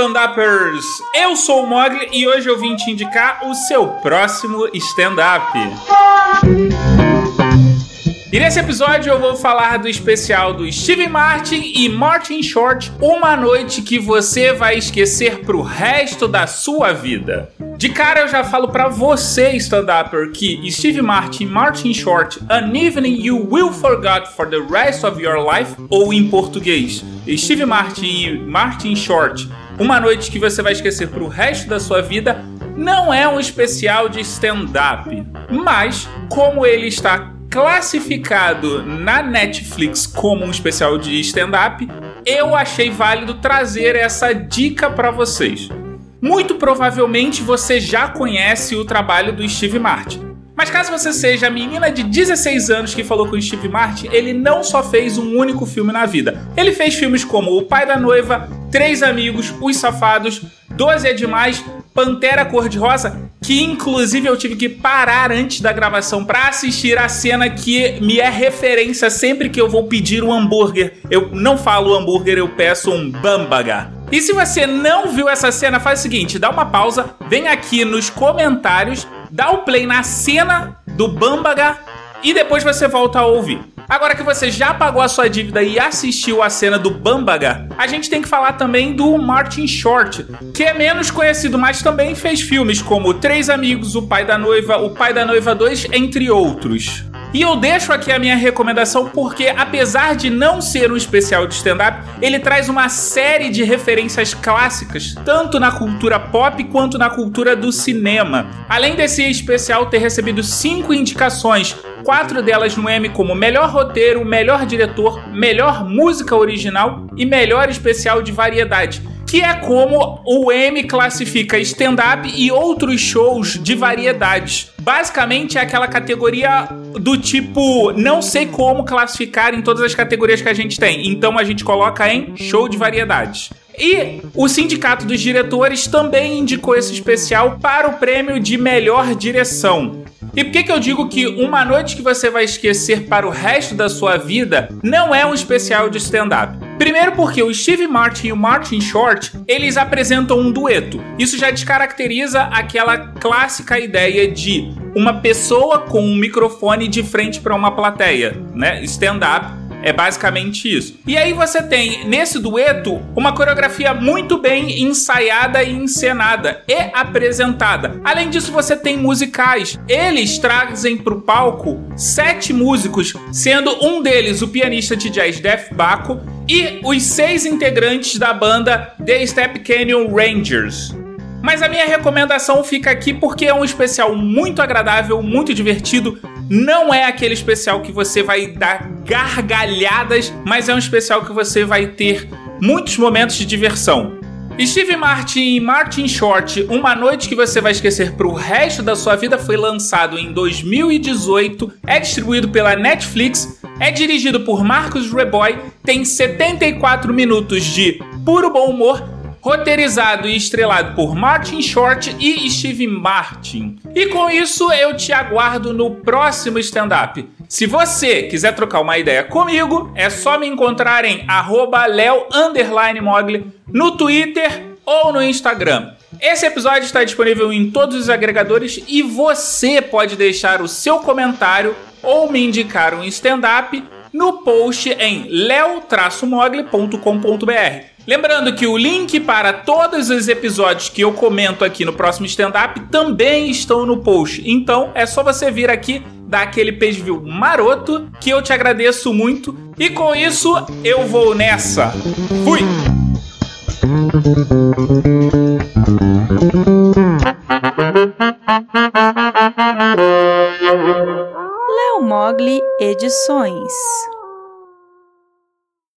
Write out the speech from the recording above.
stand-uppers! Eu sou o Mogli e hoje eu vim te indicar o seu próximo stand-up. E nesse episódio eu vou falar do especial do Steve Martin e Martin Short, Uma Noite que você vai esquecer pro resto da sua vida. De cara eu já falo para você, stand-upper, que Steve Martin Martin Short, An Evening You Will Forget for the Rest of Your Life, ou em português, Steve Martin e Martin Short, Uma Noite que você vai esquecer pro resto da sua vida, não é um especial de stand-up. Mas, como ele está classificado na Netflix como um especial de stand-up, eu achei válido trazer essa dica para vocês. Muito provavelmente você já conhece o trabalho do Steve Martin. Mas caso você seja a menina de 16 anos que falou com o Steve Martin, ele não só fez um único filme na vida. Ele fez filmes como O Pai da Noiva, Três Amigos, Os Safados, Doze é Demais, Pantera Cor-de-Rosa, que inclusive eu tive que parar antes da gravação para assistir a cena que me é referência sempre que eu vou pedir um hambúrguer. Eu não falo hambúrguer, eu peço um bambaga. E se você não viu essa cena, faz o seguinte, dá uma pausa, vem aqui nos comentários, dá o play na cena do bambaga e depois você volta a ouvir. Agora que você já pagou a sua dívida e assistiu a cena do Bambaga, a gente tem que falar também do Martin Short, que é menos conhecido, mas também fez filmes como Três Amigos, O Pai da Noiva, O Pai da Noiva 2, entre outros. E eu deixo aqui a minha recomendação porque, apesar de não ser um especial de stand-up, ele traz uma série de referências clássicas, tanto na cultura pop quanto na cultura do cinema. Além desse especial ter recebido cinco indicações, quatro delas no Emmy como melhor roteiro, melhor diretor, melhor música original e melhor especial de variedade que é como o M classifica stand-up e outros shows de variedades. Basicamente é aquela categoria do tipo, não sei como classificar em todas as categorias que a gente tem, então a gente coloca em show de variedades. E o Sindicato dos Diretores também indicou esse especial para o prêmio de melhor direção. E por que, que eu digo que Uma Noite que Você Vai Esquecer para o resto da sua vida não é um especial de stand-up? Primeiro porque o Steve Martin e o Martin Short, eles apresentam um dueto. Isso já descaracteriza aquela clássica ideia de uma pessoa com um microfone de frente para uma plateia, né? Stand-up é basicamente isso. E aí você tem nesse dueto uma coreografia muito bem ensaiada e encenada e apresentada. Além disso, você tem musicais. Eles trazem para o palco sete músicos, sendo um deles o pianista de jazz Def Baco e os seis integrantes da banda The Step Canyon Rangers. Mas a minha recomendação fica aqui porque é um especial muito agradável, muito divertido. Não é aquele especial que você vai dar gargalhadas, mas é um especial que você vai ter muitos momentos de diversão. Steve Martin e Martin Short, Uma Noite que Você Vai Esquecer pro resto da sua vida, foi lançado em 2018, é distribuído pela Netflix, é dirigido por Marcos Reboy, tem 74 minutos de puro bom humor roteirizado e estrelado por Martin Short e Steve Martin. E com isso eu te aguardo no próximo stand-up. Se você quiser trocar uma ideia comigo, é só me encontrar em leo_mogli no Twitter ou no Instagram. Esse episódio está disponível em todos os agregadores e você pode deixar o seu comentário ou me indicar um stand-up no post em leo-mogli.com.br. Lembrando que o link para todos os episódios que eu comento aqui no próximo stand-up também estão no post. Então é só você vir aqui, dar aquele page view maroto, que eu te agradeço muito. E com isso, eu vou nessa. Fui! Léo Mogli Edições